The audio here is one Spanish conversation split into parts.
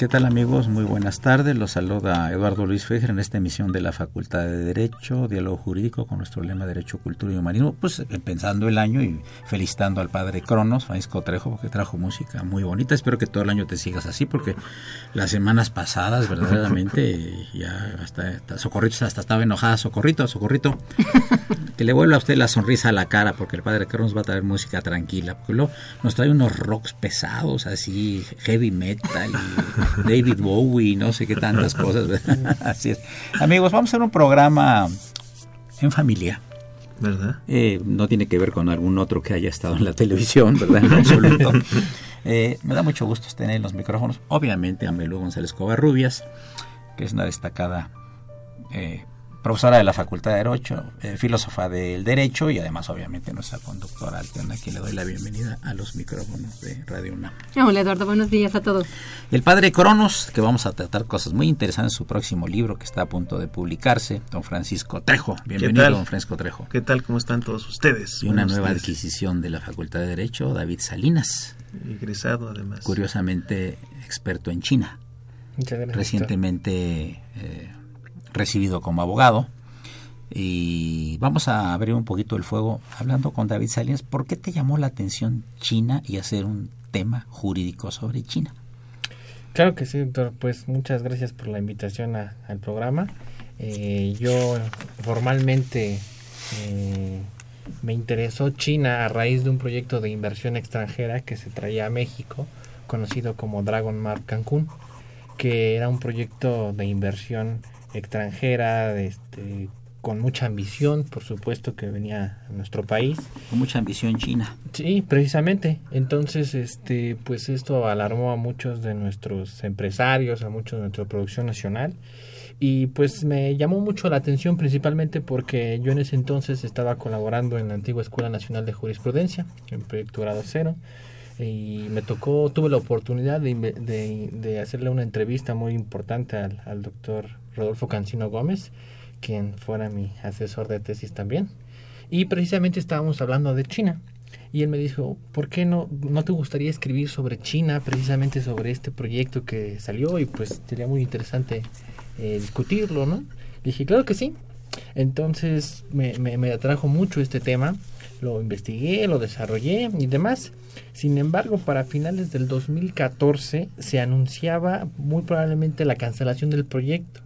¿Qué tal amigos? Muy buenas tardes. Los saluda Eduardo Luis Fejer en esta emisión de la Facultad de Derecho, Diálogo Jurídico con nuestro lema Derecho, Cultura y Humanismo. Pues eh, pensando el año y felicitando al padre Cronos, Francisco Trejo, porque trajo música muy bonita. Espero que todo el año te sigas así, porque las semanas pasadas verdaderamente ya hasta, Socorrito hasta estaba enojada. Socorrito, Socorrito, que le vuelva a usted la sonrisa a la cara, porque el padre Cronos va a traer música tranquila. Porque luego nos trae unos rocks pesados, así, heavy metal y David Bowie, no sé qué tantas cosas. Así es. Amigos, vamos a hacer un programa en familia. ¿Verdad? Eh, no tiene que ver con algún otro que haya estado en la televisión, ¿verdad? En absoluto. Eh, me da mucho gusto tener los micrófonos. Obviamente, a Melu González Covarrubias, que es una destacada eh, profesora de la Facultad de Derecho, eh, filósofa del Derecho y además obviamente nuestra conductora alterna, que le doy la bienvenida a los micrófonos de Radio UNAM. Hola Eduardo, buenos días a todos. El padre Cronos, que vamos a tratar cosas muy interesantes en su próximo libro que está a punto de publicarse, don Francisco Trejo. Bienvenido, don Francisco Trejo. ¿Qué tal? ¿Cómo están todos ustedes? Y una nueva adquisición de la Facultad de Derecho, David Salinas. Egresado además. Curiosamente experto en China. Muchas gracias. Recientemente... Eh, recibido como abogado. Y vamos a abrir un poquito el fuego hablando con David Salinas. ¿Por qué te llamó la atención China y hacer un tema jurídico sobre China? Claro que sí, doctor. Pues muchas gracias por la invitación al programa. Eh, yo formalmente eh, me interesó China a raíz de un proyecto de inversión extranjera que se traía a México, conocido como Dragon Mart Cancún, que era un proyecto de inversión extranjera, este, con mucha ambición, por supuesto, que venía a nuestro país. Con mucha ambición china. Sí, precisamente. Entonces, este, pues esto alarmó a muchos de nuestros empresarios, a muchos de nuestra producción nacional. Y pues me llamó mucho la atención principalmente porque yo en ese entonces estaba colaborando en la antigua Escuela Nacional de Jurisprudencia, en Proyecto Grado Cero y me tocó, tuve la oportunidad de, de, hacerle una entrevista muy importante al, al, doctor Rodolfo Cancino Gómez, quien fuera mi asesor de tesis también. Y precisamente estábamos hablando de China. Y él me dijo, ¿por qué no, no te gustaría escribir sobre China, precisamente sobre este proyecto que salió? Y pues sería muy interesante eh, discutirlo, ¿no? Dije, claro que sí. Entonces me atrajo mucho este tema, lo investigué, lo desarrollé y demás. Sin embargo, para finales del 2014 se anunciaba muy probablemente la cancelación del proyecto.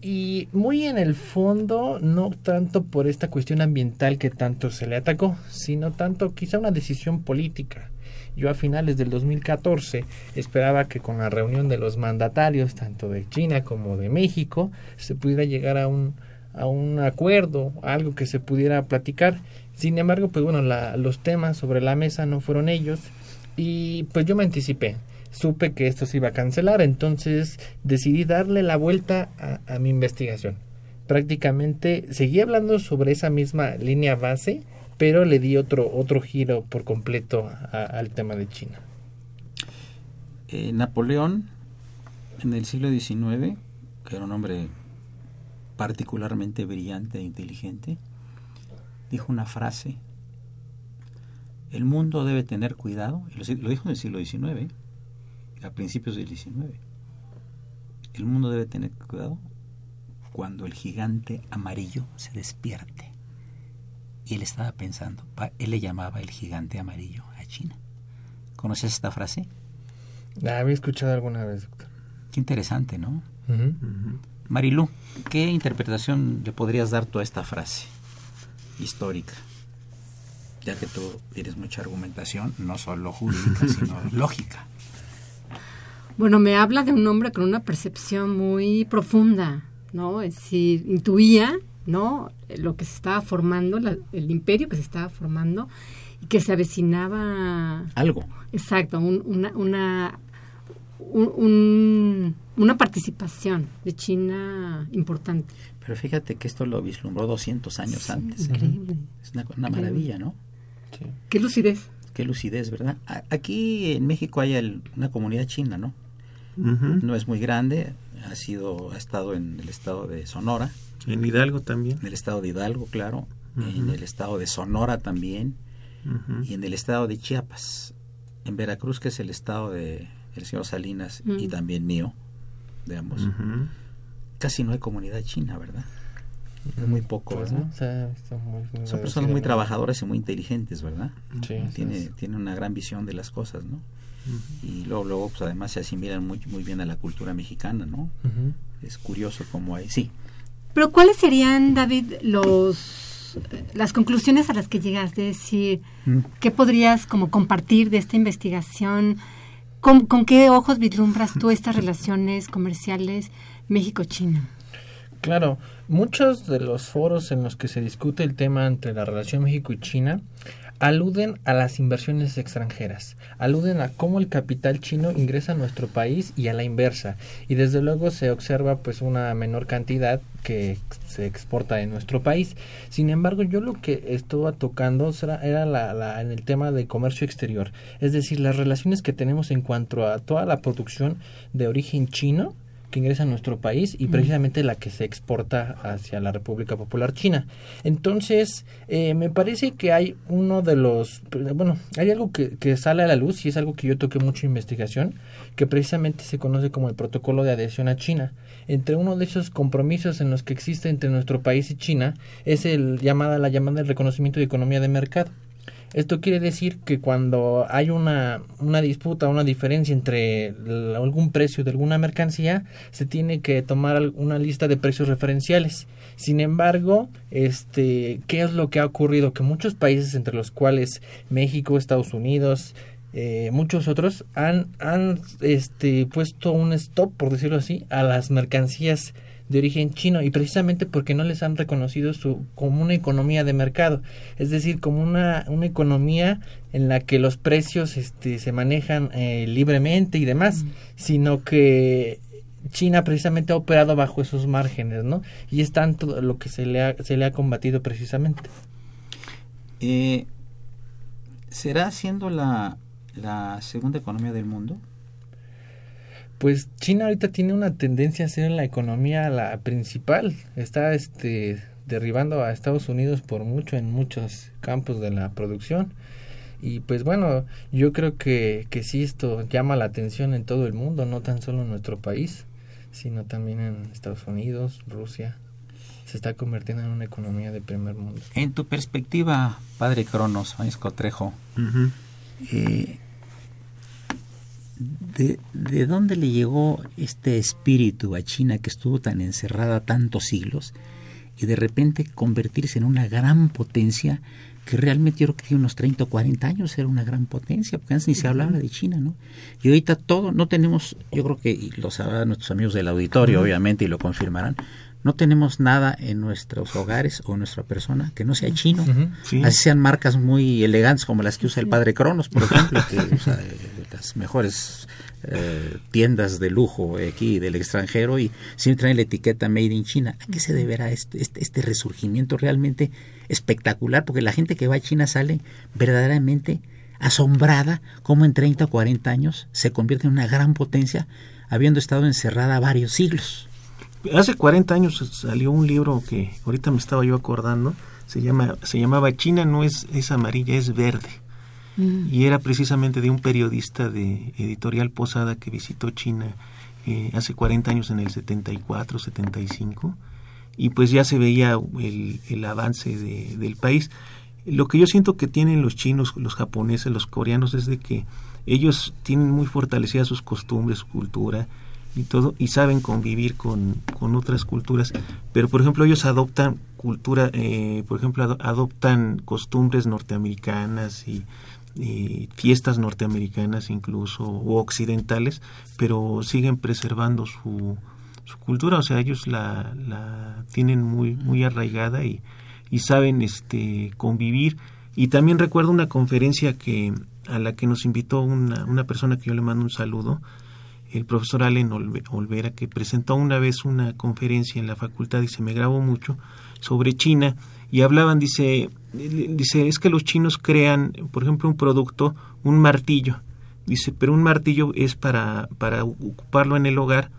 Y muy en el fondo, no tanto por esta cuestión ambiental que tanto se le atacó, sino tanto quizá una decisión política. Yo a finales del 2014 esperaba que con la reunión de los mandatarios, tanto de China como de México, se pudiera llegar a un, a un acuerdo, algo que se pudiera platicar. Sin embargo, pues bueno, la, los temas sobre la mesa no fueron ellos y pues yo me anticipé supe que esto se iba a cancelar, entonces decidí darle la vuelta a, mi investigación. Prácticamente seguí hablando sobre esa misma línea base, pero le di otro, otro giro por completo al tema de China. Eh, Napoleón, en el siglo XIX, que era un hombre particularmente brillante e inteligente, dijo una frase, el mundo debe tener cuidado, y lo dijo en el siglo XIX, a principios del 19. El mundo debe tener cuidado cuando el gigante amarillo se despierte. Y él estaba pensando, él le llamaba el gigante amarillo a China. ¿Conoces esta frase? La había escuchado alguna vez, doctor. Qué interesante, ¿no? Uh -huh. Uh -huh. Marilú, ¿qué interpretación le podrías dar tú a esta frase histórica? Ya que tú tienes mucha argumentación, no solo jurídica, sino lógica. Bueno, me habla de un hombre con una percepción muy profunda, ¿no? Es decir, intuía, ¿no? Lo que se estaba formando, la, el imperio que se estaba formando y que se avecinaba... Algo. Exacto, un, una, una, un, un, una participación de China importante. Pero fíjate que esto lo vislumbró 200 años Sí, antes. increíble. Es una, una maravilla, ¿no? Sí. Qué lucidez. Qué lucidez, ¿verdad? A- Aquí en México hay el- una comunidad china, ¿no? No es muy grande, ha sido ha estado en el estado de Sonora, En Hidalgo también. en el estado de Hidalgo, claro, en el estado de Sonora también y en el estado de Chiapas. En Veracruz, que es el estado de el señor Salinas y también mío, digamos. Ujú. Casi no hay comunidad china, ¿verdad? Es muy poco, Pues, ¿verdad? ¿no? O sea, está muy- muy Son personas muy trabajadoras y muy inteligentes, ¿verdad? Sí, Tiene, es. tiene una gran visión de las cosas, ¿no? Y luego, luego pues además se asimilan muy, muy bien a la cultura mexicana, ¿no? Es curioso cómo hay... Sí, Pero ¿cuáles serían, David, los las conclusiones a las que llegaste? Es decir, Mm. ¿qué podrías como compartir de esta investigación? ¿Con, con qué ojos vislumbras tú estas relaciones comerciales México-China? Claro, muchos de los foros en los que se discute el tema entre la relación México y China aluden a las inversiones extranjeras, aluden a cómo el capital chino ingresa a nuestro país y a la inversa, y desde luego se observa pues una menor cantidad que se exporta en nuestro país. Sin embargo, yo lo que estaba tocando era la, en el tema de comercio exterior, es decir, las relaciones que tenemos en cuanto a toda la producción de origen chino que ingresa a nuestro país y precisamente la que se exporta hacia la República Popular China. Entonces, eh, me parece que hay uno de los, bueno, hay algo que, que sale a la luz y es algo que yo toqué mucho en investigación, que precisamente se conoce como el protocolo de adhesión a China. Entre uno de esos compromisos en los que existe entre nuestro país y China es el llamada, la llamada el reconocimiento de economía de mercado. Esto quiere decir que cuando hay una, una disputa, una diferencia entre algún precio de alguna mercancía, se tiene que tomar una lista de precios referenciales. Sin embargo, este, ¿qué es lo que ha ocurrido? Que muchos países, entre los cuales México, Estados Unidos, eh, muchos otros, han, han este, puesto un stop, por decirlo así, a las mercancías de origen chino y precisamente porque no les han reconocido su como una economía de mercado. Es decir como una, una economía en la que los precios este, se manejan eh, libremente y demás sino que China precisamente ha operado bajo esos márgenes no y es tanto lo que se le ha, se le ha combatido precisamente. Eh, ¿Será siendo la, la segunda economía del mundo? Pues China ahorita tiene una tendencia a ser la economía la principal. Está este derribando a Estados Unidos por mucho en muchos campos de la producción. Y pues bueno, yo creo que, que sí esto llama la atención en todo el mundo, no tan solo en nuestro país, sino también en Estados Unidos, Rusia. Se está convirtiendo en una economía de primer mundo. En tu perspectiva, padre Cronos, Francisco Trejo, eh, ¿de, ¿de dónde le llegó este espíritu a China que estuvo tan encerrada tantos siglos y de repente convertirse en una gran potencia que realmente yo creo que tiene unos 30 o 40 años era una gran potencia, porque antes ni se hablaba de China, ¿no? Y ahorita todo, no tenemos, yo creo que, y lo sabrán nuestros amigos del auditorio, obviamente, y lo confirmarán, no tenemos nada en nuestros hogares o en nuestra persona que no sea chino. Sí. Así sean marcas muy elegantes como las que usa el padre Cronos, por ejemplo, que usa eh, las mejores eh, tiendas de lujo aquí del extranjero y siempre traen la etiqueta Made in China. ¿A qué se deberá este, este, este resurgimiento realmente espectacular? Porque la gente que va a China sale verdaderamente asombrada cómo en 30 o 40 años se convierte en una gran potencia habiendo estado encerrada varios siglos. Hace 40 años salió un libro que ahorita me estaba yo acordando, se llama se llamaba China no es es amarilla, es verde. Y era precisamente de un periodista de Editorial Posada que visitó China eh, hace 40 años en el 74, 75 y pues ya se veía el, el avance de- del país. Lo que yo siento que tienen los chinos, los japoneses, los coreanos es de que ellos tienen muy fortalecidas sus costumbres, su cultura y todo y saben convivir con, con otras culturas. Pero por ejemplo ellos adoptan cultura, eh, por ejemplo ado- adoptan costumbres norteamericanas y, y fiestas norteamericanas incluso o occidentales, pero siguen preservando su, su cultura, o sea, ellos la, la tienen muy, muy arraigada y, y saben este convivir. Y también recuerdo una conferencia que a la que nos invitó una, una persona que yo le mando un saludo, el profesor Allen Olve- Olvera, que presentó una vez una conferencia en la facultad y se me grabó mucho sobre China y hablaban, dice, dice, es que los chinos crean, por ejemplo, un producto, un martillo, dice, pero un martillo es para, para ocuparlo en el hogar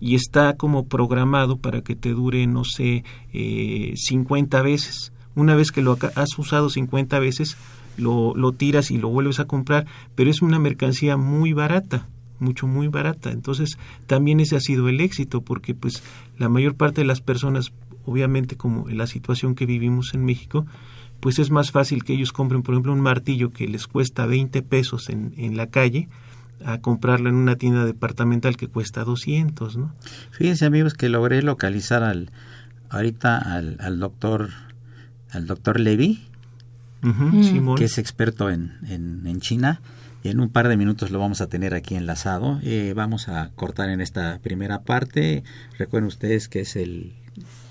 y está como programado para que te dure, no sé, eh, 50 veces. Una vez que lo has usado 50 veces, lo, lo tiras y lo vuelves a comprar, pero es una mercancía muy barata, mucho, muy barata. Entonces, también ese ha sido el éxito, porque pues la mayor parte de las personas, obviamente como en la situación que vivimos en México, pues es más fácil que ellos compren, por ejemplo, un martillo que les cuesta 20 pesos en, en la calle, a comprarlo en una tienda departamental que cuesta 200, ¿no? Fíjense amigos que logré localizar al ahorita al, al doctor al doctor Levy, Simón. que es experto en, en, en China. En un par de minutos lo vamos a tener aquí enlazado. Eh, vamos a cortar en esta primera parte. Recuerden ustedes que es el...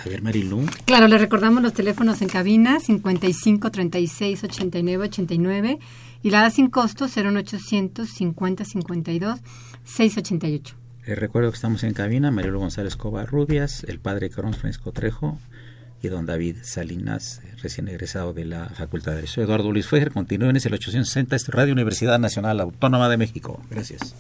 A ver, Marilu. Claro, le recordamos los teléfonos en cabina 55 36 89 89 y la da sin costo 01800 50 52 688. Les recuerdo que estamos en cabina. Marilu González Covarrubias, el padre Carón Francisco Trejo y don David Salinas, recién egresado de la Facultad de Derecho. Eduardo Luis Fejer, continúen, es el 860, es Radio Universidad Nacional Autónoma de México. Gracias.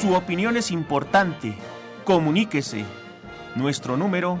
Su opinión es importante. Comuníquese. Nuestro número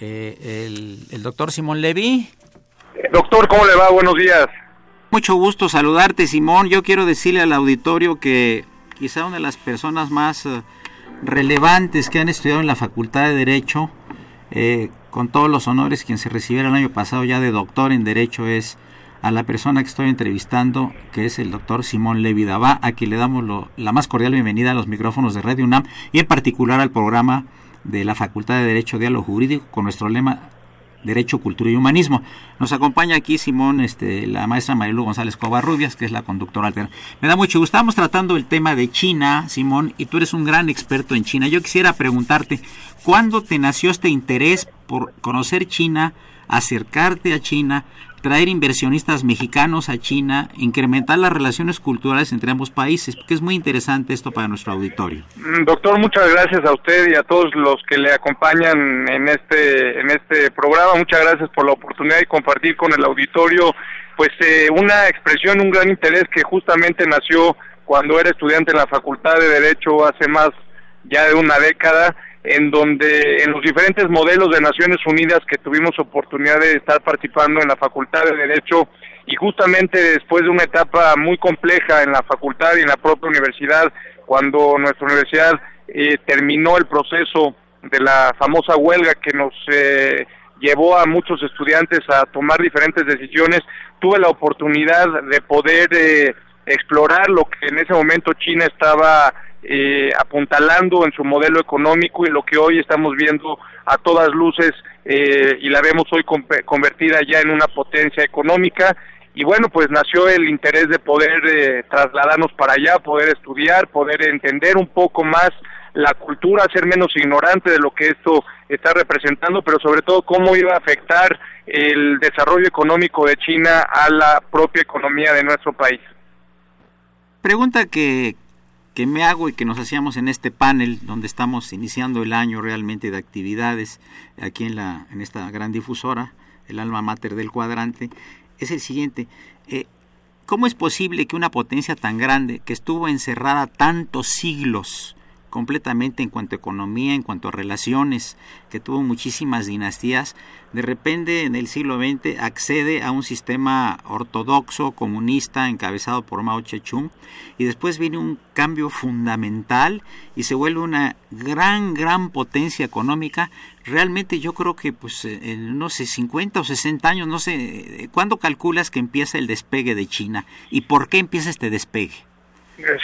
Eh, el, doctor Simón Levy. Doctor, ¿cómo le va? Buenos días. Mucho gusto saludarte, Simón. Yo quiero decirle al auditorio que quizá una de las personas más eh, relevantes que han estudiado en la Facultad de Derecho, eh, con todos los honores, quien se recibiera el año pasado ya de doctor en Derecho es a la persona que estoy entrevistando, que es el doctor Simón Levi Dabá, a quien le damos la más cordial bienvenida a los micrófonos de Radio UNAM y en particular al programa de la Facultad de Derecho Diálogo Jurídico con nuestro lema Derecho, Cultura y Humanismo. Nos acompaña aquí Simón, este, la maestra Marilu González Covarrubias, que es la conductora alterna. Me da mucho gusto. Estamos tratando el tema de China, Simón, y tú eres un gran experto en China. Yo quisiera preguntarte, ¿cuándo te nació este interés por conocer China, acercarte a China, traer inversionistas mexicanos a China, incrementar las relaciones culturales entre ambos países, porque es muy interesante esto para nuestro auditorio. Mm, doctor, muchas gracias a usted y a todos los que le acompañan en este en este programa. Muchas gracias por la oportunidad de compartir con el auditorio pues eh, una expresión, un gran interés que justamente nació cuando era estudiante en la Facultad de Derecho hace más ya de una década en donde en los diferentes modelos de Naciones Unidas que tuvimos oportunidad de estar participando en la Facultad de Derecho y justamente después de una etapa muy compleja en la facultad y en la propia universidad, cuando nuestra universidad eh, terminó el proceso de la famosa huelga que nos eh, llevó a muchos estudiantes a tomar diferentes decisiones, tuve la oportunidad de poder eh, explorar lo que en ese momento China estaba eh, apuntalando en su modelo económico y lo que hoy estamos viendo a todas luces eh, y la vemos hoy convertida ya en una potencia económica y bueno pues nació el interés de poder eh, trasladarnos para allá, poder estudiar, poder entender un poco más la cultura, ser menos ignorante de lo que esto está representando, pero sobre todo cómo iba a afectar el desarrollo económico de China a la propia economía de nuestro país. Pregunta que, que me hago y que nos hacíamos en este panel donde estamos iniciando el año realmente de actividades aquí en, la, en esta gran difusora, el alma mater del cuadrante, es el siguiente. Eh, ¿Cómo es posible que una potencia tan grande, que estuvo encerrada tantos siglos completamente en cuanto a economía, en cuanto a relaciones, que tuvo muchísimas dinastías, de repente en el siglo XX accede a un sistema ortodoxo, comunista, encabezado por Mao Zedong, y después viene un cambio fundamental y se vuelve una gran, gran potencia económica. Realmente yo creo que, pues, en, no sé, 50 o 60 años, no sé, ¿cuándo calculas que empieza el despegue de China? ¿Y por qué empieza este despegue?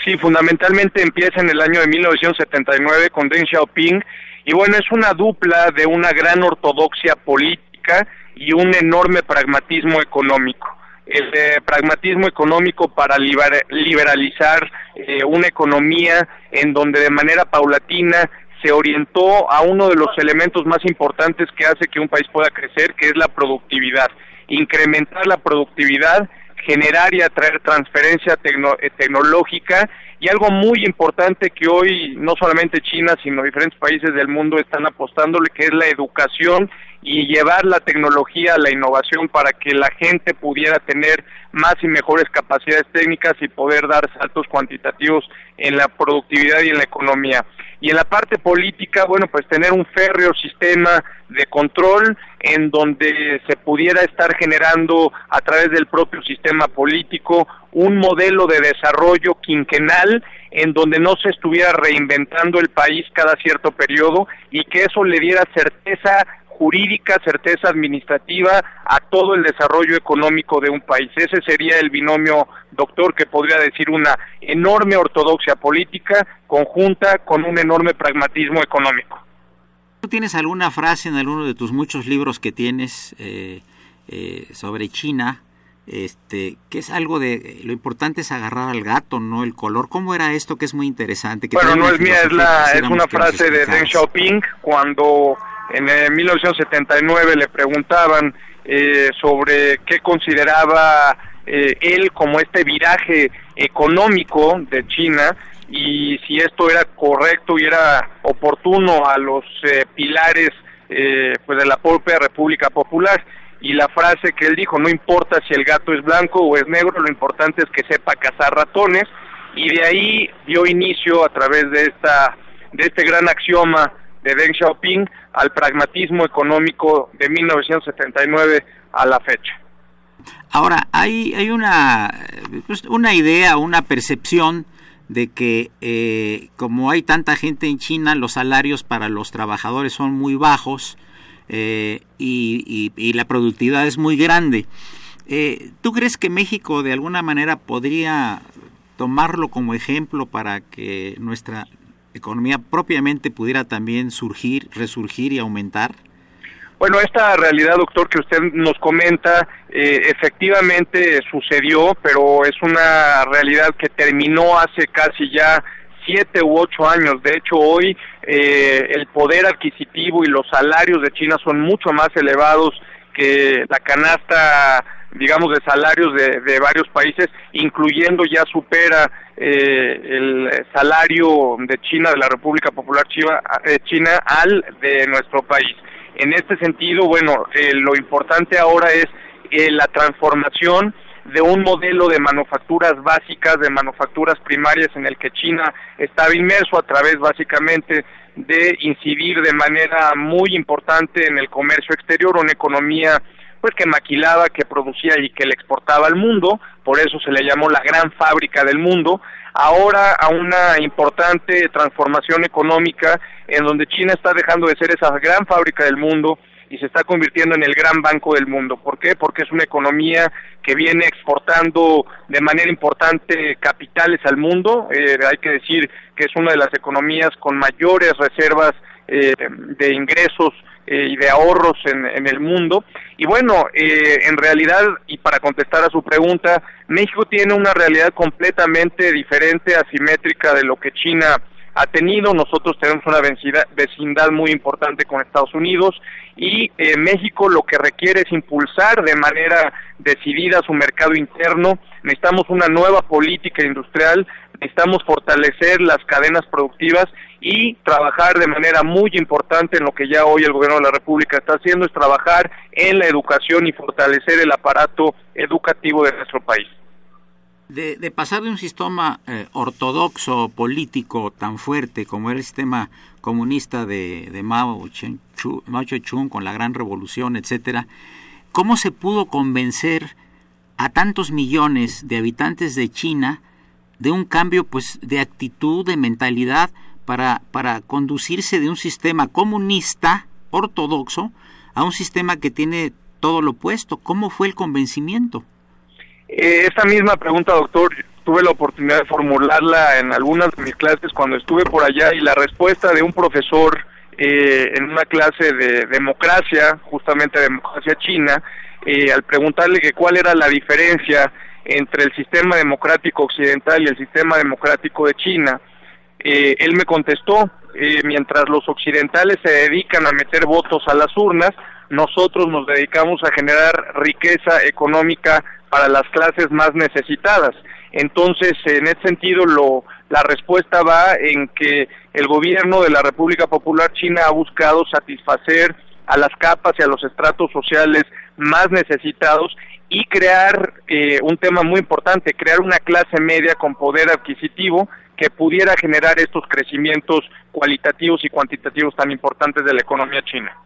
Sí, fundamentalmente empieza en el año de 1979 con Deng Xiaoping y bueno, es una dupla de una gran ortodoxia política y un enorme pragmatismo económico. El eh, pragmatismo económico para liberalizar eh, una economía en donde de manera paulatina se orientó a uno de los elementos más importantes que hace que un país pueda crecer, que es la productividad. Incrementar la productividad generar y atraer transferencia eh, tecnológica y algo muy importante que hoy no solamente China, sino diferentes países del mundo están apostándole, que es la educación y llevar la tecnología a la innovación para que la gente pudiera tener más y mejores capacidades técnicas y poder dar saltos cuantitativos en la productividad y en la economía. Y en la parte política, bueno, pues tener un férreo sistema de control en donde se pudiera estar generando a través del propio sistema político un modelo de desarrollo quinquenal en donde no se estuviera reinventando el país cada cierto periodo y que eso le diera certeza jurídica, certeza administrativa a todo el desarrollo económico de un país. Ese sería el binomio, doctor, que podría decir una enorme ortodoxia política conjunta con un enorme pragmatismo económico. ¿Tú tienes alguna frase en alguno de tus muchos libros que tienes eh, eh, sobre China? Este, que es algo de lo importante es agarrar al gato, no el color. ¿Cómo era esto que es muy interesante? bueno, no es mía, es, la, es una frase de Deng Xiaoping cuando en 1979 le preguntaban eh, sobre qué consideraba eh, él como este viraje económico de China y si esto era correcto y era oportuno a los eh, pilares pues de la propia República Popular. Y la frase que él dijo no importa si el gato es blanco o es negro lo importante es que sepa cazar ratones y de ahí dio inicio a través de esta de este gran axioma de Deng Xiaoping al pragmatismo económico de 1979 a la fecha. Ahora, hay, hay una, pues, una idea, una percepción de que eh, como hay tanta gente en China, los salarios para los trabajadores son muy bajos eh, y, la productividad es muy grande. Eh, ¿Tú crees que México de alguna manera podría tomarlo como ejemplo para que nuestra economía propiamente pudiera también surgir, resurgir y aumentar? Bueno, esta realidad, doctor, que usted nos comenta, eh, efectivamente sucedió, pero es una realidad que terminó hace casi ya siete u ocho años. De hecho, hoy eh, el poder adquisitivo y los salarios de China son mucho más elevados que la canasta, digamos, de salarios de, de varios países, incluyendo ya supera eh, el salario de China, de la República Popular China, China al de nuestro país. En este sentido, bueno, eh, lo importante ahora es eh, la transformación de un modelo de manufacturas básicas, de manufacturas primarias en el que China estaba inmerso a través básicamente de incidir de manera muy importante en el comercio exterior, una economía pues que maquilaba, que producía y que le exportaba al mundo, por eso se le llamó la gran fábrica del mundo, ahora a una importante transformación económica en donde China está dejando de ser esa gran fábrica del mundo y se está convirtiendo en el gran banco del mundo. ¿Por qué? Porque es una economía que viene exportando de manera importante capitales al mundo. Eh, hay que decir que es una de las economías con mayores reservas eh, de ingresos eh, y de ahorros en, en, el mundo. Y bueno, eh, en realidad, y para contestar a su pregunta, México tiene una realidad completamente diferente, asimétrica de lo que China ha tenido. Nosotros tenemos una vecindad muy importante con Estados Unidos y eh, México lo que requiere es impulsar de manera decidida su mercado interno. Necesitamos una nueva política industrial, necesitamos fortalecer las cadenas productivas y trabajar de manera muy importante en lo que ya hoy el gobierno de la República está haciendo, es trabajar en la educación y fortalecer el aparato educativo de nuestro país. De, pasar de un sistema eh, ortodoxo político tan fuerte como era el sistema comunista de, de Mao, Zedong con la gran revolución, etcétera, ¿cómo se pudo convencer a tantos millones de habitantes de China de un cambio pues de actitud, de mentalidad, para, para conducirse de un sistema comunista ortodoxo a un sistema que tiene todo lo opuesto. ¿Cómo fue el convencimiento? Eh, esta misma pregunta, doctor, tuve la oportunidad de formularla en algunas de mis clases cuando estuve por allá y la respuesta de un profesor eh, en una clase de democracia, justamente democracia china, eh, al preguntarle que cuál era la diferencia entre el sistema democrático occidental y el sistema democrático de China, eh, él me contestó, eh, mientras los occidentales se dedican a meter votos a las urnas, nosotros nos dedicamos a generar riqueza económica para las clases más necesitadas. Entonces, en ese sentido, lo, la respuesta va en que el gobierno de la República Popular China ha buscado satisfacer a las capas y a los estratos sociales más necesitados y crear eh, un tema muy importante, crear una clase media con poder adquisitivo que pudiera generar estos crecimientos cualitativos y cuantitativos tan importantes de la economía china.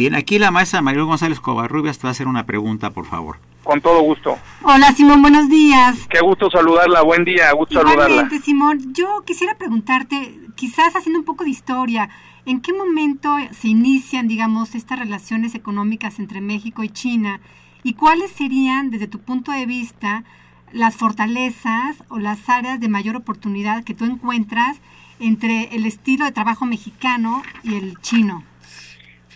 Bien, aquí la maestra María González Covarrubias te va a hacer una pregunta, por favor. Con todo gusto. Hola, Simón, buenos días. Qué gusto saludarla, buen día, gusto saludarla. Simón, yo quisiera preguntarte, quizás haciendo un poco de historia, ¿en qué momento se inician, digamos, estas relaciones económicas entre México y China? ¿Y cuáles serían, desde tu punto de vista, las fortalezas o las áreas de mayor oportunidad que tú encuentras entre el estilo de trabajo mexicano y el chino?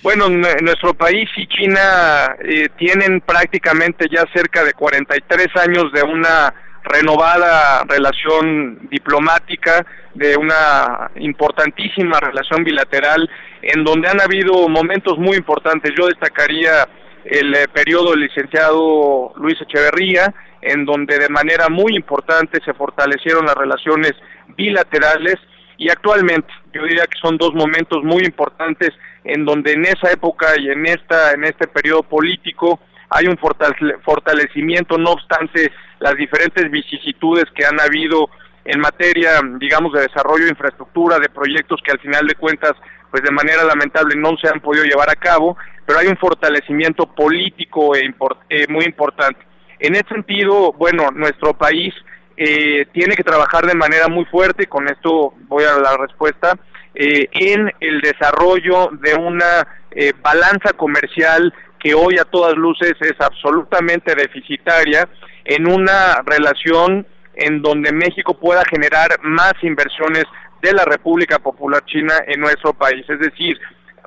Bueno, nuestro país y China eh, tienen prácticamente ya cerca de 43 años de una renovada relación diplomática, de una importantísima relación bilateral, en donde han habido momentos muy importantes. Yo destacaría el eh, periodo del licenciado Luis Echeverría, en donde de manera muy importante se fortalecieron las relaciones bilaterales y actualmente yo diría que son dos momentos muy importantes en donde en esa época y en esta en este periodo político hay un fortalecimiento no obstante las diferentes vicisitudes que han habido en materia, digamos, de desarrollo de infraestructura, de proyectos que al final de cuentas, pues de manera lamentable no se han podido llevar a cabo, pero hay un fortalecimiento político e eh, muy importante. En ese sentido, bueno, nuestro país eh, tiene que trabajar de manera muy fuerte, con esto voy a la respuesta, eh, en el desarrollo de una eh, balanza comercial que hoy a todas luces es absolutamente deficitaria, en una relación en donde México pueda generar más inversiones de la República Popular China en nuestro país. Es decir,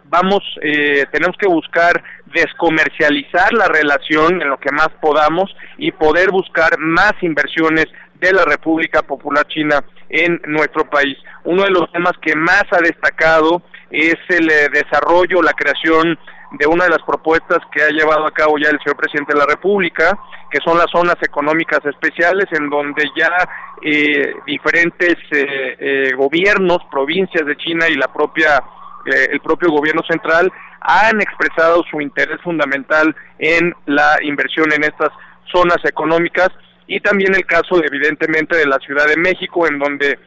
vamos, eh, tenemos que buscar descomercializar la relación en lo que más podamos y poder buscar más inversiones de la República Popular China en nuestro país. Uno de los temas que más ha destacado es el eh, desarrollo, la creación de una de las propuestas que ha llevado a cabo ya el señor presidente de la República, que son las zonas económicas especiales, en donde ya eh, diferentes eh, gobiernos, provincias de China y la propia el propio gobierno central han expresado su interés fundamental en la inversión en estas zonas económicas y también el caso evidentemente de la Ciudad de México en donde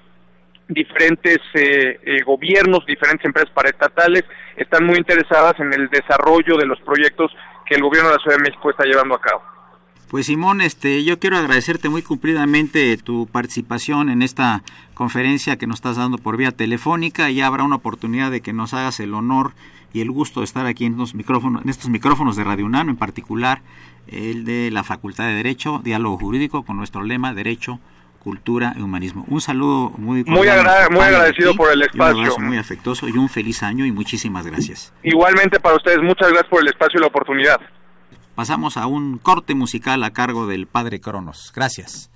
diferentes eh, eh, gobiernos, diferentes empresas paraestatales están muy interesadas en el desarrollo de los proyectos que el gobierno de la Ciudad de México está llevando a cabo. Pues Simón, este, yo quiero agradecerte muy cumplidamente tu participación en esta conferencia que nos estás dando por vía telefónica y habrá una oportunidad de que nos hagas el honor y el gusto de estar aquí en, los micrófonos, en estos micrófonos de Radio UNAM, en particular el de la Facultad de Derecho, Diálogo Jurídico, con nuestro lema Derecho, Cultura y Humanismo. Un saludo muy muy, muy agradecido por el espacio. Un abrazo muy afectuoso y un feliz año y muchísimas gracias. Igualmente para ustedes, muchas gracias por el espacio y la oportunidad. Pasamos a un corte musical a cargo del Padre Cronos. Gracias.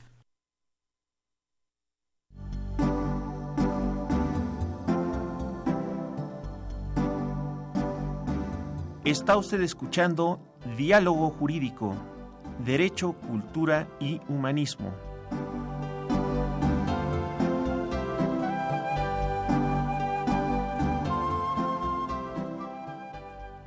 Está usted escuchando Diálogo Jurídico, Derecho, Cultura y Humanismo.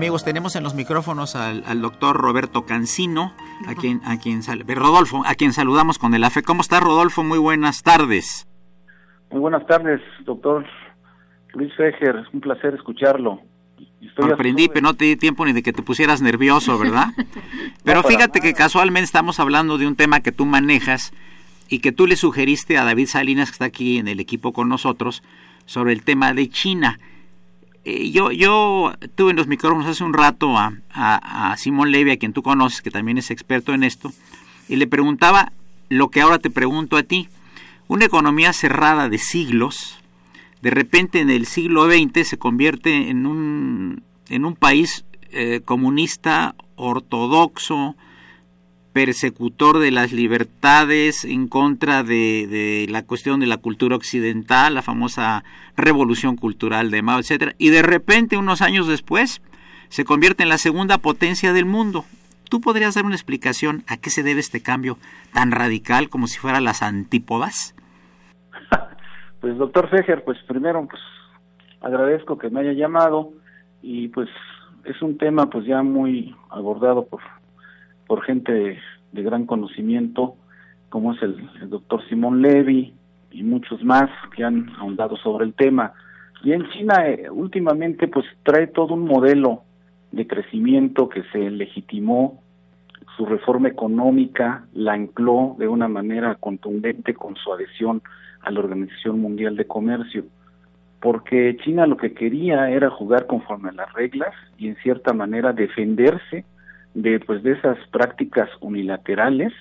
Amigos? Tenemos en los micrófonos al, doctor Roberto Cancino, a quien, a quien Rodolfo, a quien saludamos con el AFE. ¿Cómo está Rodolfo? Muy buenas tardes. Muy buenas tardes, doctor Luis Fejer. Es un placer escucharlo. Estoy Aprendí, pero no te di tiempo ni de que te pusieras nervioso, ¿verdad? pero fíjate que casualmente estamos hablando de un tema que tú manejas y que tú le sugeriste a David Salinas, que está aquí en el equipo con nosotros, sobre el tema de China eh, yo, yo tuve en los micrófonos hace un rato a, a, Simón Levy, a quien tú conoces, que también es experto en esto, y le preguntaba lo que ahora te pregunto a ti. Una economía cerrada de siglos, de repente en el siglo XX se convierte en un, en un país eh, comunista ortodoxo, persecutor de las libertades en contra de, la cuestión de la cultura occidental, la famosa revolución cultural de Mao, etcétera, y de repente unos años después se convierte en la segunda potencia del mundo. ¿Tú podrías dar una explicación a qué se debe este cambio tan radical como si fueran las antípodas? Pues doctor Fejer, pues primero pues agradezco que me haya llamado y pues es un tema pues ya muy abordado por por gente de, gran conocimiento como es el, el, doctor Simón Levy y muchos más que han ahondado sobre el tema. Y en China eh, últimamente pues trae todo un modelo de crecimiento que se legitimó, su reforma económica la ancló de una manera contundente con su adhesión a la Organización Mundial de Comercio, porque China lo que quería era jugar conforme a las reglas y en cierta manera defenderse de pues de esas prácticas unilaterales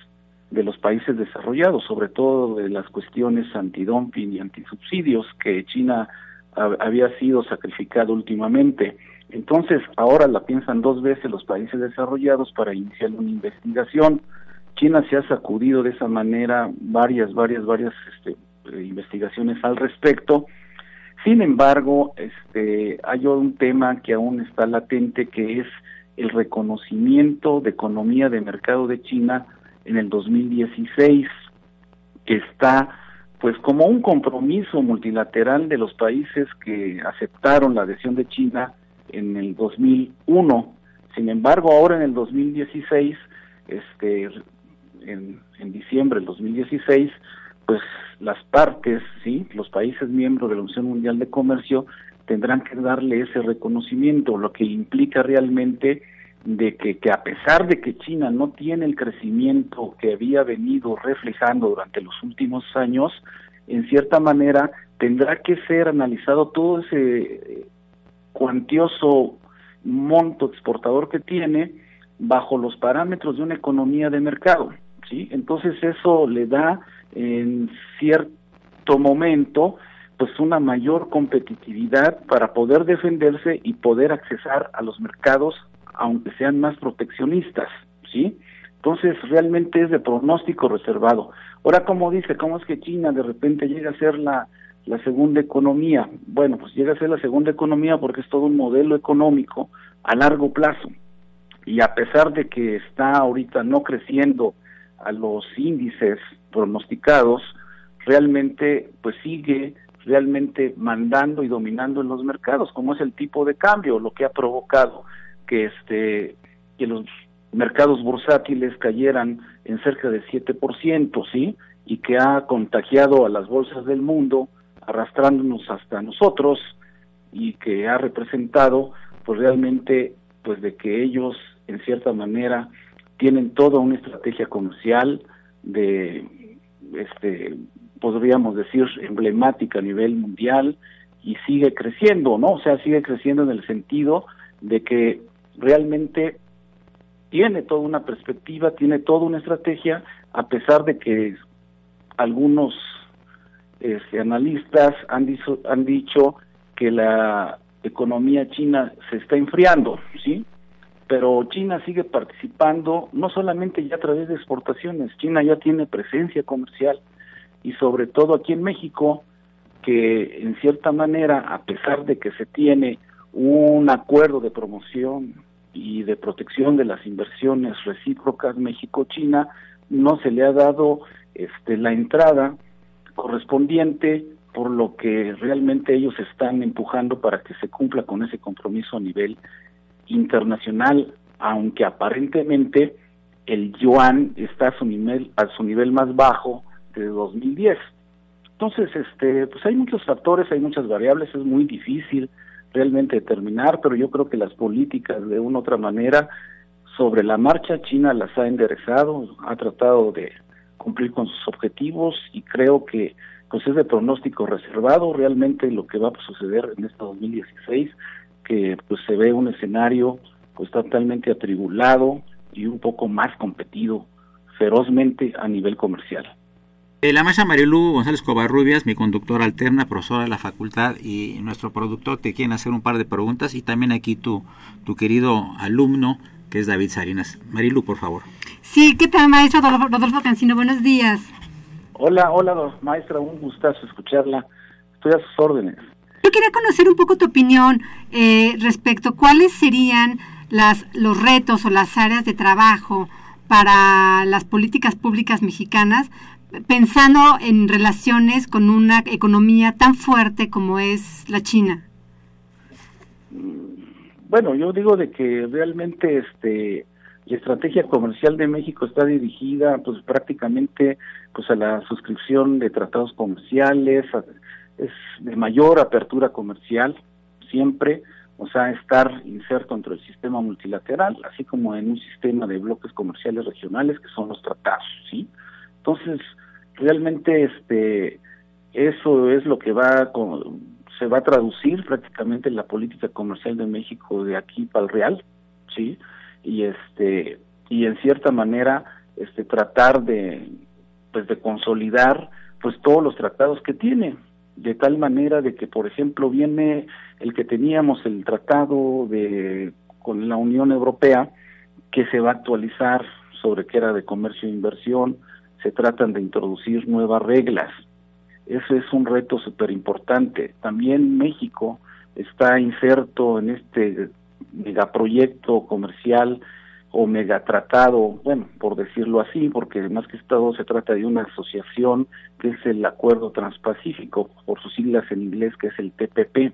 de los países desarrollados, sobre todo de las cuestiones antidumping y antisubsidios que China había sido sacrificado últimamente. Entonces, ahora la piensan dos veces los países desarrollados para iniciar una investigación. China se ha sacudido de esa manera varias, varias, varias este, investigaciones al respecto. Sin embargo, este, hay un tema que aún está latente, que es el reconocimiento de economía de mercado de China en el 2016, que está pues como un compromiso multilateral de los países que aceptaron la adhesión de China en el 2001. Sin embargo, ahora en el 2016, este, en, en diciembre del 2016, pues las partes, sí, los países miembros de la Unión Mundial de Comercio tendrán que darle ese reconocimiento, lo que implica realmente de que, a pesar de que China no tiene el crecimiento que había venido reflejando durante los últimos años, en cierta manera tendrá que ser analizado todo ese cuantioso monto exportador que tiene bajo los parámetros de una economía de mercado, ¿sí? Entonces eso le da en cierto momento pues una mayor competitividad para poder defenderse y poder accesar a los mercados aunque sean más proteccionistas, ¿sí? Entonces realmente es de pronóstico reservado. Ahora, como dice, ¿cómo es que China de repente llega a ser la, la segunda economía? Bueno, pues llega a ser la segunda economía porque es todo un modelo económico a largo plazo. Y a pesar de que está ahorita no creciendo a los índices pronosticados, realmente pues sigue realmente mandando y dominando en los mercados, como es el tipo de cambio, lo que ha provocado que este que los mercados bursátiles cayeran en cerca de 7%, ¿sí? Y que ha contagiado a las bolsas del mundo, arrastrándonos hasta nosotros y que ha representado pues realmente pues de que ellos en cierta manera tienen toda una estrategia comercial de este podríamos decir emblemática a nivel mundial y sigue creciendo, ¿no? O sea, sigue creciendo en el sentido de que realmente tiene toda una perspectiva, tiene toda una estrategia, a pesar de que algunos este, analistas han dicho, han dicho que la economía china se está enfriando, ¿sí? Pero China sigue participando no solamente ya a través de exportaciones, China ya tiene presencia comercial y sobre todo aquí en México, que en cierta manera, a pesar de que se tiene un acuerdo de promoción y de protección de las inversiones recíprocas México-China, no se le ha dado este, la entrada correspondiente por lo que realmente ellos están empujando para que se cumpla con ese compromiso a nivel internacional, aunque aparentemente el yuan está a su nivel a su nivel más bajo de 2010. Entonces, este, pues hay muchos factores, hay muchas variables, es muy difícil realmente determinar, pero yo creo que las políticas de una u otra manera sobre la marcha China las ha enderezado, ha tratado de cumplir con sus objetivos y creo que pues es de pronóstico reservado realmente lo que va a suceder en este 2016 que pues se ve un escenario pues totalmente atribulado y un poco más competido ferozmente a nivel comercial. Eh, la maestra Marilu González Covarrubias, mi conductora alterna, profesora de la facultad y nuestro productor te quieren hacer un par de preguntas y también aquí tu, tu querido alumno que es David Salinas. Marilu, por favor. Sí, ¿qué tal maestro Rodolfo Cancino? Buenos días. Hola, hola maestra, un gustazo escucharla. Estoy a sus órdenes. Yo quería conocer un poco tu opinión eh, respecto a cuáles serían las, los retos o las áreas de trabajo para las políticas públicas mexicanas pensando en relaciones con una economía tan fuerte como es la China? Bueno, yo digo de que realmente este la estrategia comercial de México está dirigida pues prácticamente pues a la suscripción de tratados comerciales, es de mayor apertura comercial siempre, o sea, estar inserto entre el sistema multilateral, así como en un sistema de bloques comerciales regionales que son los tratados, ¿sí? Entonces, realmente este eso es lo que va se va a traducir prácticamente en la política comercial de México de aquí para el real, ¿sí? Y este y en cierta manera este tratar de pues de consolidar pues todos los tratados que tiene, de tal manera de que por ejemplo viene el que teníamos el tratado de con la Unión Europea que se va a actualizar sobre qué era de comercio e inversión, se tratan de introducir nuevas reglas. Eso es un reto súper importante. También México está inserto en este megaproyecto comercial o megatratado, bueno, por decirlo así, porque más que todo se trata de una asociación que es el Acuerdo Transpacífico, por sus siglas en inglés, que es el TPP.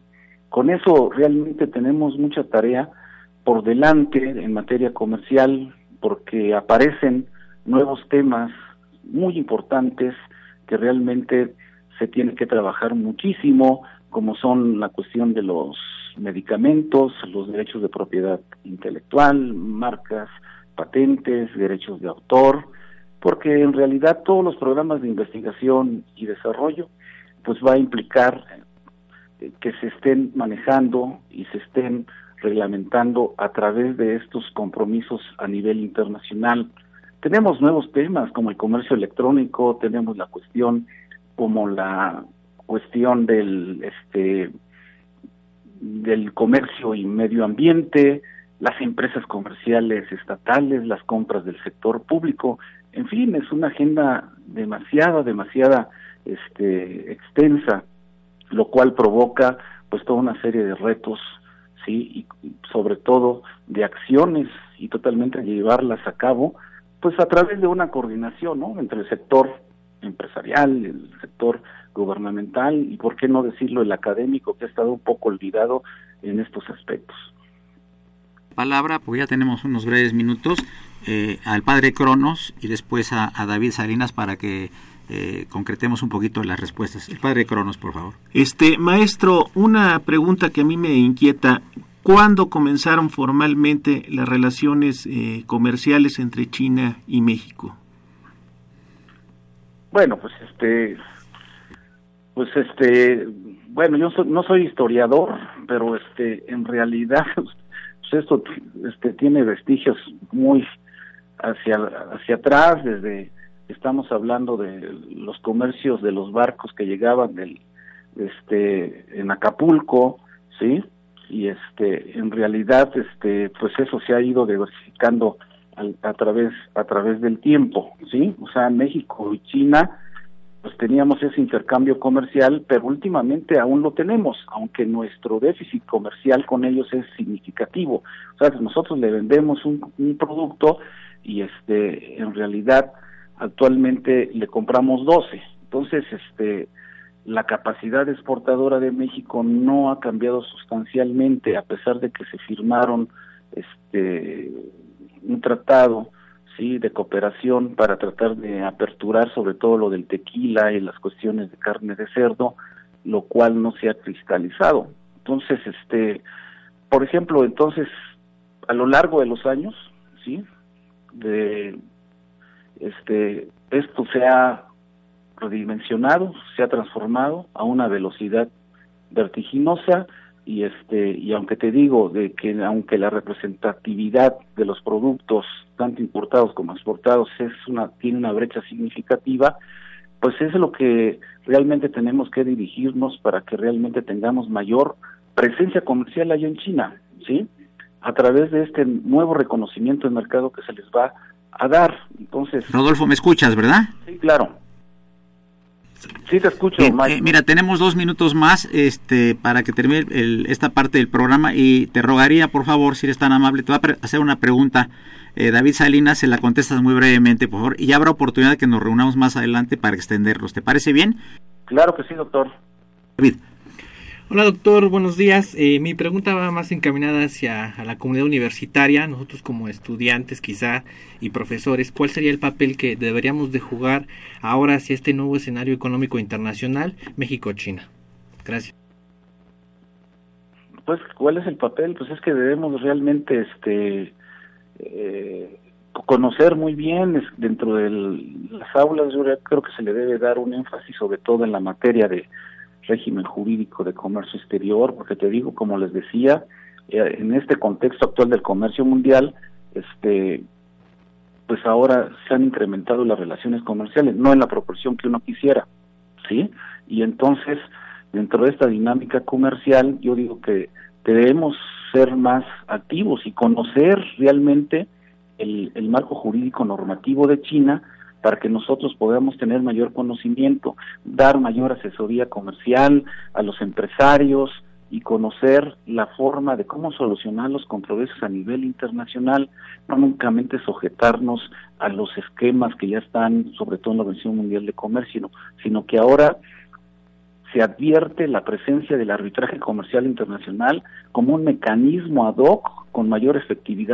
Con eso realmente tenemos mucha tarea por delante en materia comercial, porque aparecen nuevos temas muy importantes que realmente se tiene que trabajar muchísimo, como son la cuestión de los medicamentos, los derechos de propiedad intelectual, marcas, patentes, derechos de autor, porque en realidad todos los programas de investigación y desarrollo pues va a implicar eh, que se estén manejando y se estén reglamentando a través de estos compromisos a nivel internacional tenemos nuevos temas como el comercio electrónico, tenemos la cuestión como la cuestión del este del comercio y medio ambiente, las empresas comerciales estatales, las compras del sector público, en fin, es una agenda demasiada, demasiada este extensa, lo cual provoca pues toda una serie de retos, sí, y sobre todo de acciones y totalmente llevarlas a cabo pues a través de una coordinación ¿no? entre el sector empresarial, el sector gubernamental y, por qué no decirlo, el académico, que ha estado un poco olvidado en estos aspectos. Palabra, pues ya tenemos unos breves minutos, eh, al padre Cronos y después a, David Salinas para que eh, concretemos un poquito las respuestas. El padre Cronos, por favor. Este, maestro, una pregunta que a mí me inquieta. ¿Cuándo comenzaron formalmente las relaciones eh, comerciales entre China y México? Bueno, pues este, pues este, bueno, yo no soy historiador, pero este, en realidad, pues esto este, tiene vestigios muy hacia, hacia atrás, desde, estamos hablando de los comercios de los barcos que llegaban del, este, en Acapulco, ¿sí? Y este en realidad este pues eso se ha ido diversificando a, través a través del tiempo sí o sea México y China pues teníamos ese intercambio comercial pero últimamente aún lo tenemos aunque nuestro déficit comercial con ellos es significativo. O sea nosotros le vendemos un, un producto y este en realidad actualmente le compramos 12 entonces este la capacidad exportadora de México no ha cambiado sustancialmente a pesar de que se firmaron este un tratado sí de cooperación para tratar de aperturar sobre todo lo del tequila y las cuestiones de carne de cerdo lo cual no se ha cristalizado. Entonces este por ejemplo entonces a lo largo de los años sí de este esto se ha redimensionado, se ha transformado a una velocidad vertiginosa y este y aunque te digo de que aunque la representatividad de los productos tanto importados como exportados es una tiene una brecha significativa pues es lo que realmente tenemos que dirigirnos para que realmente tengamos mayor presencia comercial allá en China sí a través de este nuevo reconocimiento de mercado que se les va a dar. Entonces Rodolfo me escuchas verdad sí claro Sí, te escucho, eh, mira, tenemos dos minutos más este, para que termine esta parte del programa y te rogaría, por favor, si eres tan amable, te voy a hacer una pregunta. Eh, David Salinas, se la contestas muy brevemente, por favor, y habrá oportunidad de que nos reunamos más adelante para extenderlos. ¿Te parece bien? Claro que sí, doctor. David. Hola doctor, buenos días. Eh, mi pregunta va más encaminada hacia la comunidad universitaria, nosotros como estudiantes quizá y profesores, ¿cuál sería el papel que deberíamos de jugar ahora hacia este nuevo escenario económico internacional México-China? Gracias. Pues, ¿cuál es el papel? Pues es que debemos realmente este eh, conocer muy bien dentro de las aulas, yo creo que se le debe dar un énfasis sobre todo en la materia de régimen jurídico de comercio exterior, porque te digo, como les decía, eh, en este contexto actual del comercio mundial, este pues ahora se han incrementado las relaciones comerciales, no en la proporción que uno quisiera, ¿sí? Y entonces, dentro de esta dinámica comercial, yo digo que debemos ser más activos y conocer realmente el, el marco jurídico normativo de China para que nosotros podamos tener mayor conocimiento, dar mayor asesoría comercial a los empresarios y conocer la forma de cómo solucionar los controversios a nivel internacional, no únicamente sujetarnos a los esquemas que ya están, sobre todo en la Organización Mundial de Comercio, sino que ahora se advierte la presencia del arbitraje comercial internacional como un mecanismo ad hoc con mayor efectividad